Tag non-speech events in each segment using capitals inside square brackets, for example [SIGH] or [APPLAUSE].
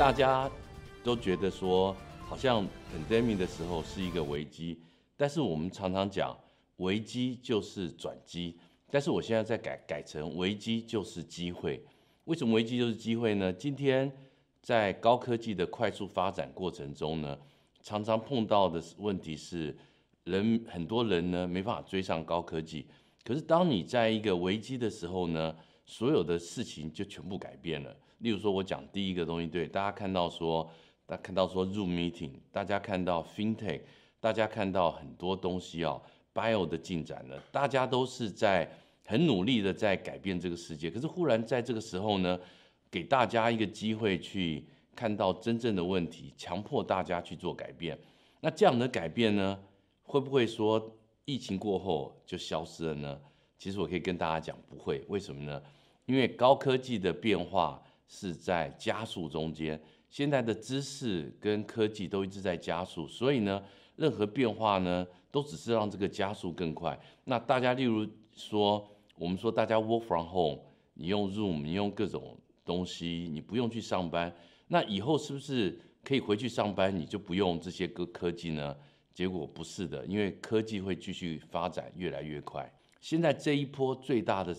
大家都觉得说，好像 pandemic 的时候是一个危机，但是我们常常讲，危机就是转机。但是我现在在改改成危机就是机会。为什么危机就是机会呢？今天在高科技的快速发展过程中呢，常常碰到的问题是，人很多人呢没办法追上高科技。可是当你在一个危机的时候呢，所有的事情就全部改变了。例如说，我讲第一个东西，对大家看到说，大家看到说 Zoom meeting，大家看到 FinTech，大家看到很多东西啊，Bio 的进展了，大家都是在很努力的在改变这个世界。可是忽然在这个时候呢，给大家一个机会去看到真正的问题，强迫大家去做改变。那这样的改变呢，会不会说疫情过后就消失了呢？其实我可以跟大家讲，不会。为什么呢？因为高科技的变化。是在加速中间，现在的知识跟科技都一直在加速，所以呢，任何变化呢，都只是让这个加速更快。那大家例如说，我们说大家 work from home，你用 Zoom，你用各种东西，你不用去上班，那以后是不是可以回去上班，你就不用这些科科技呢？结果不是的，因为科技会继续发展越来越快。现在这一波最大的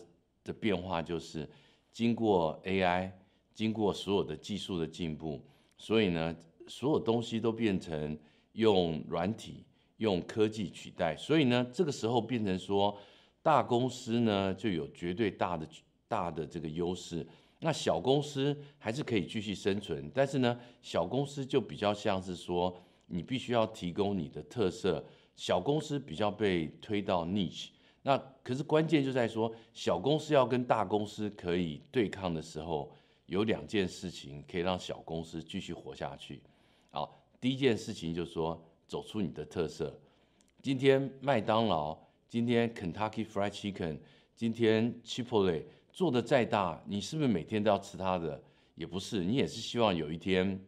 的变化就是经过 AI。经过所有的技术的进步，所以呢，所有东西都变成用软体、用科技取代。所以呢，这个时候变成说，大公司呢就有绝对大的大的这个优势。那小公司还是可以继续生存，但是呢，小公司就比较像是说，你必须要提供你的特色。小公司比较被推到 niche。那可是关键就在说，小公司要跟大公司可以对抗的时候。有两件事情可以让小公司继续活下去。好，第一件事情就是说，走出你的特色。今天麦当劳，今天 Kentucky Fried Chicken，今天 Chipotle 做的再大，你是不是每天都要吃它的？也不是，你也是希望有一天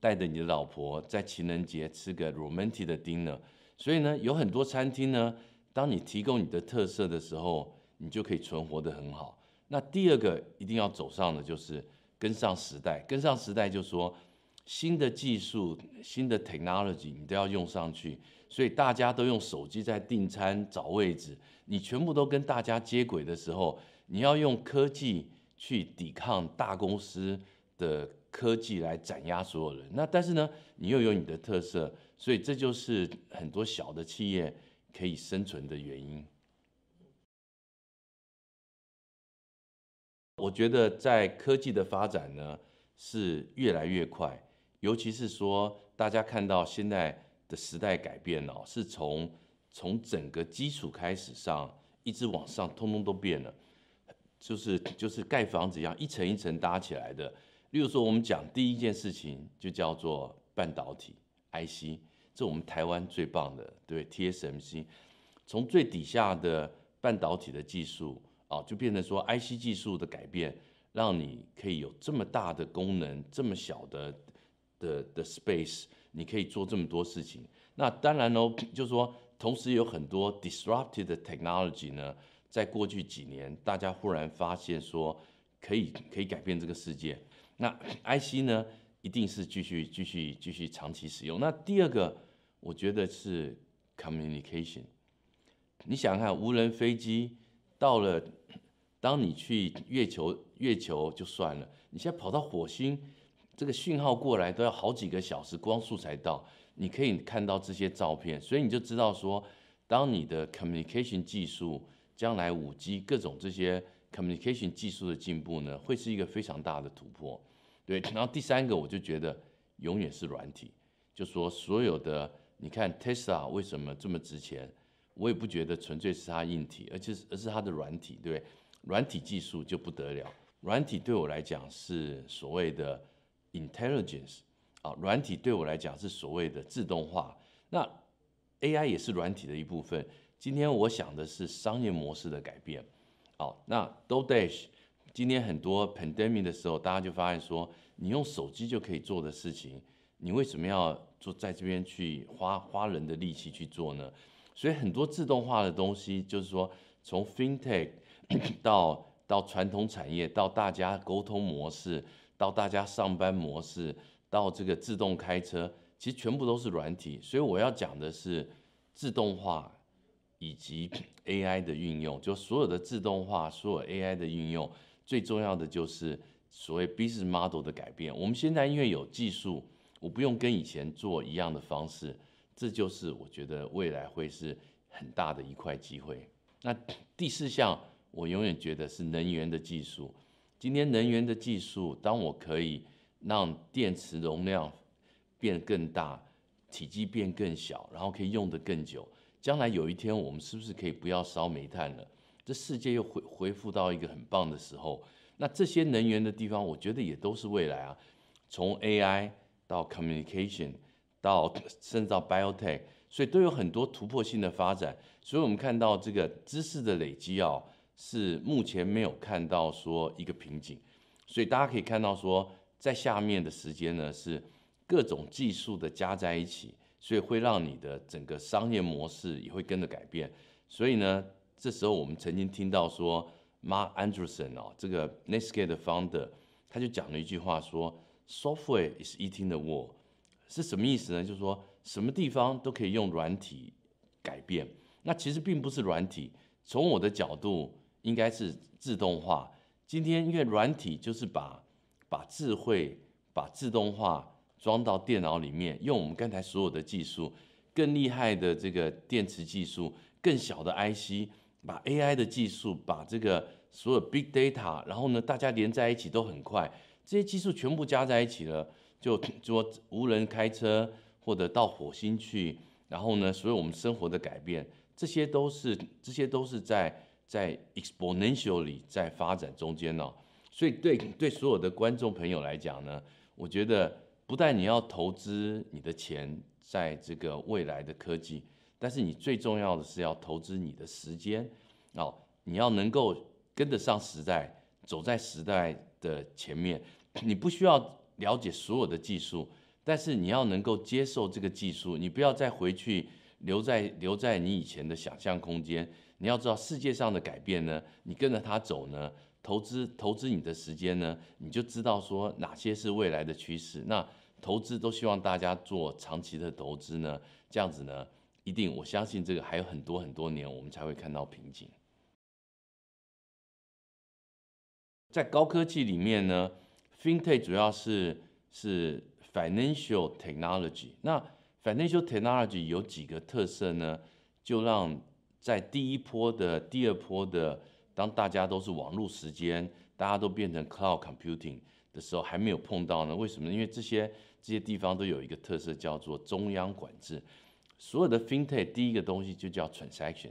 带着你的老婆在情人节吃个 romantic 的 dinner。所以呢，有很多餐厅呢，当你提供你的特色的时候，你就可以存活得很好。那第二个一定要走上的就是跟上时代，跟上时代就说新的技术、新的 technology 你都要用上去，所以大家都用手机在订餐、找位置，你全部都跟大家接轨的时候，你要用科技去抵抗大公司的科技来斩压所有人。那但是呢，你又有你的特色，所以这就是很多小的企业可以生存的原因。我觉得在科技的发展呢是越来越快，尤其是说大家看到现在的时代改变了，是从从整个基础开始上一直往上，通通都变了，就是就是盖房子一样，一层一层搭起来的。例如说，我们讲第一件事情就叫做半导体 IC，这我们台湾最棒的，对 TSMC，从最底下的半导体的技术。哦，就变成说，IC 技术的改变，让你可以有这么大的功能，这么小的的的 space，你可以做这么多事情。那当然喽，就是说，同时有很多 disruptive 的 technology 呢，在过去几年，大家忽然发现说，可以可以改变这个世界。那 IC 呢，一定是继续继续继续长期使用。那第二个，我觉得是 communication。你想看，无人飞机到了。当你去月球，月球就算了，你现在跑到火星，这个讯号过来都要好几个小时，光速才到。你可以看到这些照片，所以你就知道说，当你的 communication 技术将来五 G 各种这些 communication 技术的进步呢，会是一个非常大的突破。对，然后第三个我就觉得永远是软体，就说所有的你看 Tesla 为什么这么值钱，我也不觉得纯粹是它硬体，而且是而是它的软体，对。软体技术就不得了，软体对我来讲是所谓的 intelligence 啊，软体对我来讲是所谓的自动化。那 AI 也是软体的一部分。今天我想的是商业模式的改变。好，那 d o d a s h 今天很多 pandemic 的时候，大家就发现说，你用手机就可以做的事情，你为什么要做在这边去花花人的力气去做呢？所以很多自动化的东西，就是说从 FinTech [COUGHS] 到到传统产业，到大家沟通模式，到大家上班模式，到这个自动开车，其实全部都是软体。所以我要讲的是自动化以及 AI 的运用，就所有的自动化，所有 AI 的运用，最重要的就是所谓 business model 的改变。我们现在因为有技术，我不用跟以前做一样的方式，这就是我觉得未来会是很大的一块机会。那第四项，我永远觉得是能源的技术。今天能源的技术，当我可以让电池容量变更大，体积变更小，然后可以用得更久，将来有一天我们是不是可以不要烧煤炭了？这世界又恢恢复到一个很棒的时候。那这些能源的地方，我觉得也都是未来啊。从 AI 到 communication 到甚至到 biotech，所以都有很多突破性的发展。所以我们看到这个知识的累积啊。是目前没有看到说一个瓶颈，所以大家可以看到说，在下面的时间呢是各种技术的加在一起，所以会让你的整个商业模式也会跟着改变。所以呢，这时候我们曾经听到说，Mark Anderson 哦，这个 Netscape 的 founder，他就讲了一句话说，Software is eating the world，是什么意思呢？就是说什么地方都可以用软体改变。那其实并不是软体，从我的角度。应该是自动化。今天因为软体就是把把智慧、把自动化装到电脑里面，用我们刚才所有的技术，更厉害的这个电池技术，更小的 IC，把 AI 的技术，把这个所有 Big Data，然后呢，大家连在一起都很快。这些技术全部加在一起了，就 [CLEARS THROAT] 说无人开车或者到火星去，然后呢，所有我们生活的改变，这些都是这些都是在。在 exponentially 在发展中间呢，所以对对所有的观众朋友来讲呢，我觉得不但你要投资你的钱在这个未来的科技，但是你最重要的是要投资你的时间哦，你要能够跟得上时代，走在时代的前面。你不需要了解所有的技术，但是你要能够接受这个技术，你不要再回去留在留在你以前的想象空间。你要知道世界上的改变呢，你跟着它走呢，投资投资你的时间呢，你就知道说哪些是未来的趋势。那投资都希望大家做长期的投资呢，这样子呢，一定我相信这个还有很多很多年我们才会看到瓶颈。在高科技里面呢，FinTech 主要是是 Financial Technology。那 Financial Technology 有几个特色呢？就让在第一波的、第二波的，当大家都是网络时间，大家都变成 cloud computing 的时候，还没有碰到呢？为什么呢？因为这些这些地方都有一个特色，叫做中央管制。所有的 fintech 第一个东西就叫 transaction。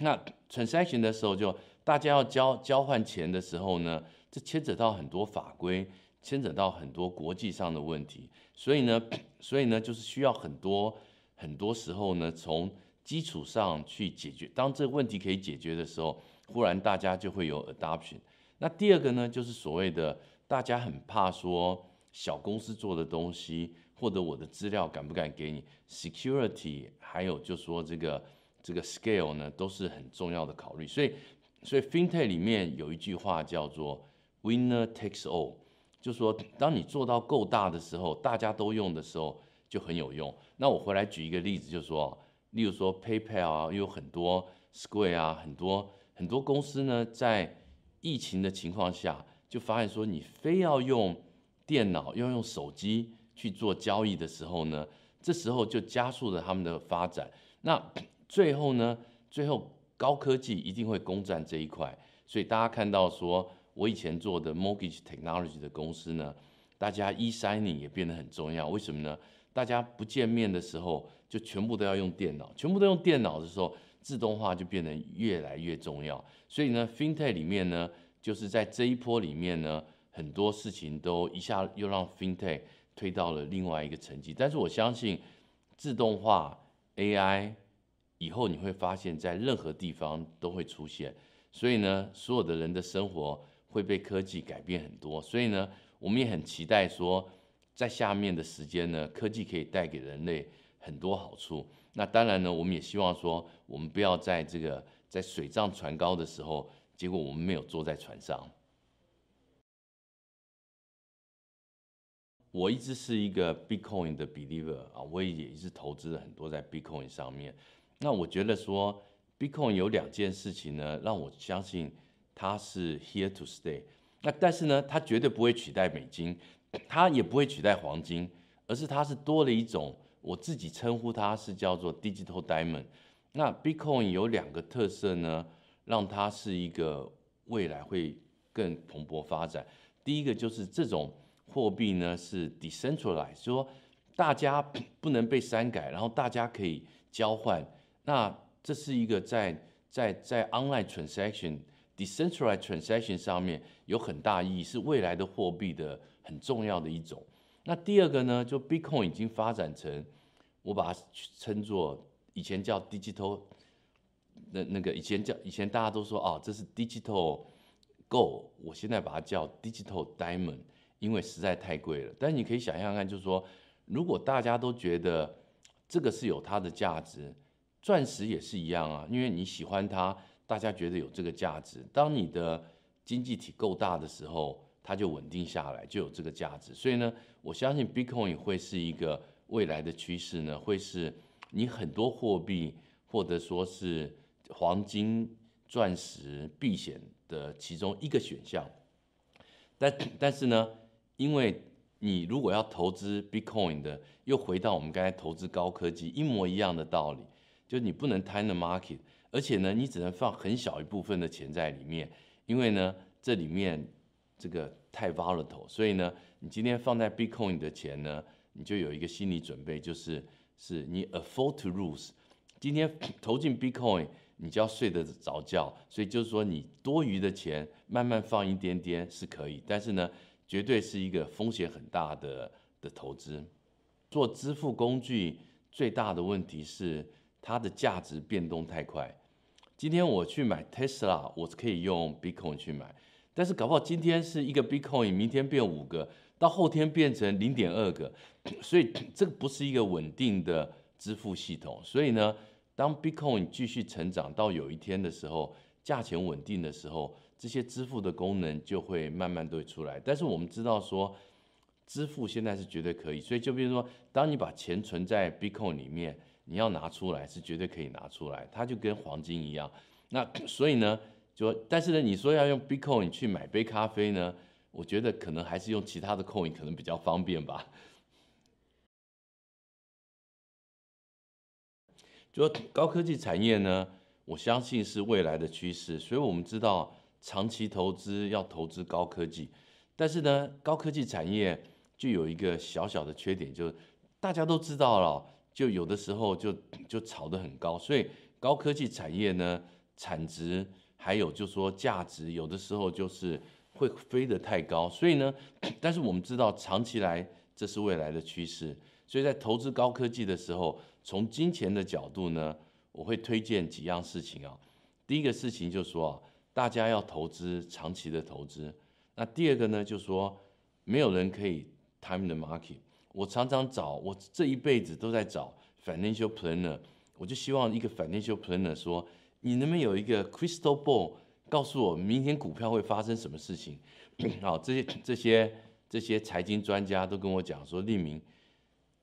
那 transaction 的时候，就大家要交交换钱的时候呢，这牵扯到很多法规，牵扯到很多国际上的问题。所以呢，[CLEARS THROAT] 所以呢，就是需要很多很多时候呢，从基础上去解决，当这个问题可以解决的时候，忽然大家就会有 adoption。那第二个呢，就是所谓的大家很怕说小公司做的东西，或者我的资料敢不敢给你，security，还有就说这个这个 scale 呢，都是很重要的考虑。所以，所以 FinTech 里面有一句话叫做 winner takes all，就说当你做到够大的时候，大家都用的时候就很有用。那我回来举一个例子，就说。例如说 PayPal 啊，又有很多 Square 啊，很多很多公司呢，在疫情的情况下，就发现说，你非要用电脑，要用手机去做交易的时候呢，这时候就加速了他们的发展。那 [CLEARS THROAT] 最后呢，最后高科技一定会攻占这一块。所以大家看到说，我以前做的 Mortgage Technology 的公司呢，大家 e-signing 也变得很重要。为什么呢？大家不见面的时候。就全部都要用电脑，全部都用电脑的时候，自动化就变得越来越重要。所以呢，FinTech 里面呢，就是在这一波里面呢，很多事情都一下又让 FinTech 推到了另外一个层级。但是我相信，自动化 AI 以后你会发现在任何地方都会出现。所以呢，所有的人的生活会被科技改变很多。所以呢，我们也很期待说，在下面的时间呢，科技可以带给人类。很多好处，那当然呢，我们也希望说，我们不要在这个在水涨船高的时候，结果我们没有坐在船上。我一直是一个 Bitcoin 的 believer 啊，我也一直投资了很多在 Bitcoin 上面。那我觉得说 Bitcoin 有两件事情呢，让我相信它是 here to stay。那但是呢，它绝对不会取代美金，它也不会取代黄金，而是它是多了一种，我自己称呼它是叫做 digital diamond。那 Bitcoin 有两个特色呢，让它是一个未来会更蓬勃发展。第一个就是这种货币呢是 decentralized，说大家不能被删改，然后大家可以交换。那这是一个在在在 online transaction、decentralized transaction 上面有很大意义，是未来的货币的很重要的一种。那第二个呢，就 Bitcoin 已经发展成，我把它称作以前叫 digital，那那个以前叫以前大家都说哦，这是 digital gold，我现在把它叫 digital diamond，因为实在太贵了。但是你可以想象看，就是说，如果大家都觉得这个是有它的价值。钻石也是一样啊，因为你喜欢它，大家觉得有这个价值。当你的经济体够大的时候，它就稳定下来，就有这个价值。所以呢，我相信 Bitcoin 会是一个未来的趋势呢，会是你很多货币或者说是黄金、钻石避险的其中一个选项。但但是呢，因为你如果要投资 Bitcoin 的，又回到我们刚才投资高科技一模一样的道理。就你不能贪那 market，而且呢，你只能放很小一部分的钱在里面，因为呢，这里面这个太 volatile，所以呢，你今天放在 Bitcoin 的钱呢，你就有一个心理准备，就是是你 afford to lose。今天 [CLEARS THROAT] 投进 Bitcoin，你就要睡得着觉，所以就是说你多余的钱慢慢放一点点是可以，但是呢，绝对是一个风险很大的的投资。做支付工具最大的问题是。它的价值变动太快，今天我去买 Tesla，我可以用 Bitcoin 去买，但是搞不好今天是一个 Bitcoin，明天变五个，到后天变成零点二个，[CLEARS THROAT] 所以这个不是一个稳定的支付系统。所以呢，当 Bitcoin 继续成长到有一天的时候，价钱稳定的时候，这些支付的功能就会慢慢都会出来。但是我们知道说，支付现在是绝对可以，所以就比如说，当你把钱存在 Bitcoin 里面。你要拿出来是绝对可以拿出来，它就跟黄金一样。那 [CLEARS THROAT] 所以呢，就但是呢，你说要用 Bitcoin 去买杯咖啡呢，我觉得可能还是用其他的 Coin 可能比较方便吧。就高科技产业呢，我相信是未来的趋势。所以我们知道长期投资要投资高科技，但是呢，高科技产业就有一个小小的缺点，就是大家都知道了。就有的时候就就炒得很高，所以高科技产业呢，产值还有就说价值，有的时候就是会飞得太高。所以呢，但是我们知道长期来这是未来的趋势，所以在投资高科技的时候，从金钱的角度呢，我会推荐几样事情啊。第一个事情就是说啊，大家要投资长期的投资。那第二个呢，就是说没有人可以 time the market。我常常找，我这一辈子都在找 financial planner，我就希望一个 financial planner 说，你能不能有一个 crystal ball，告诉我明天股票会发生什么事情？[CLEARS THROAT] 好，这些这些这些财经专家都跟我讲说，立明，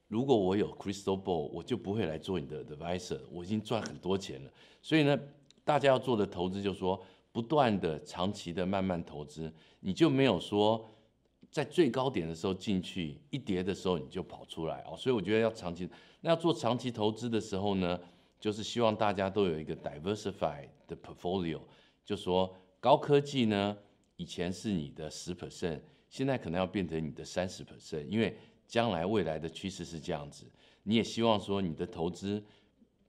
如果我有 crystal ball，我就不会来做你的 advisor，我已经赚很多钱了。所以呢，大家要做的投资就是说，不断的长期的慢慢投资，你就没有说。在最高点的时候进去，一跌的时候你就跑出来哦，所以我觉得要长期，那要做长期投资的时候呢，就是希望大家都有一个 diversified 的 portfolio，就说高科技呢，以前是你的十 percent，现在可能要变成你的三十 percent，因为将来未来的趋势是这样子，你也希望说你的投资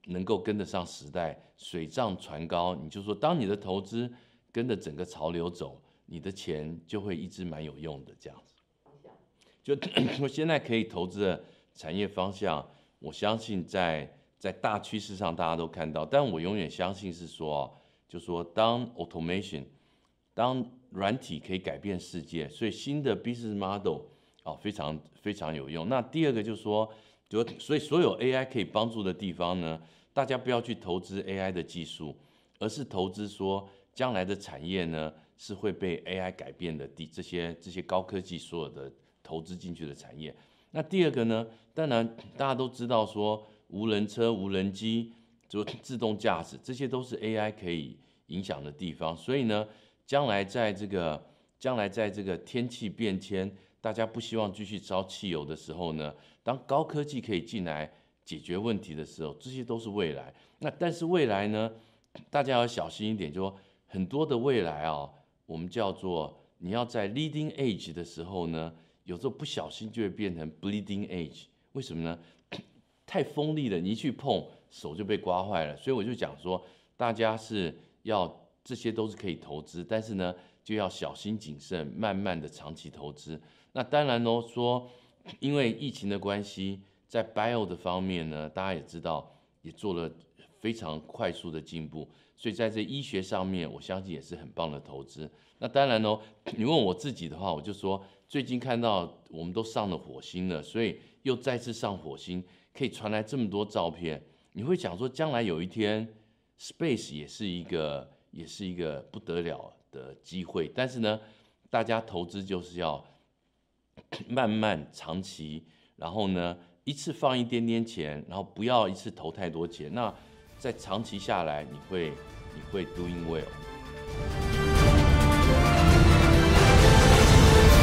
能够跟得上时代，水涨船高，你就说当你的投资跟着整个潮流走。你的钱就会一直蛮有用的，这样子。就 [COUGHS] 我现在可以投资的产业方向，我相信在在大趋势上大家都看到，但我永远相信是说，就说当 automation，当软体可以改变世界，所以新的 business model 啊非常非常有用。那第二个就是说，就所以所有 AI 可以帮助的地方呢，大家不要去投资 AI 的技术，而是投资说将来的产业呢。是会被 AI 改变的，这些这些高科技所有的投资进去的产业。那第二个呢，当然大家都知道说无人车、无人机，就自动驾驶，这些都是 AI 可以影响的地方。所以呢，将来在这个将来在这个天气变迁，大家不希望继续烧汽油的时候呢，当高科技可以进来解决问题的时候，这些都是未来。那但是未来呢，大家要小心一点，就说很多的未来啊，我们叫做你要在 leading edge 的时候呢，有时候不小心就会变成 bleeding edge。为什么呢？[COUGHS] 太锋利了，你一去碰手就被刮坏了。所以我就讲说，大家是要这些都是可以投资，但是呢，就要小心谨慎，慢慢的长期投资。那当然喽，说因为疫情的关系，在 bio 的方面呢，大家也知道也做了非常快速的进步，所以在这医学上面，我相信也是很棒的投资。那当然哦，你问我自己的话，我就说最近看到我们都上了火星了，所以又再次上火星，可以传来这么多照片，你会想说将来有一天 space 也是一个也是一个不得了的机会，但是呢，大家投资就是要。[COUGHS] 慢慢长期，然后呢，一次放一点点钱，然后不要一次投太多钱。那在长期下来，你会你会 doing well。